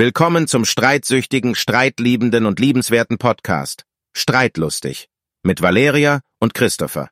Willkommen zum streitsüchtigen, streitliebenden und liebenswerten Podcast. Streitlustig. Mit Valeria und Christopher.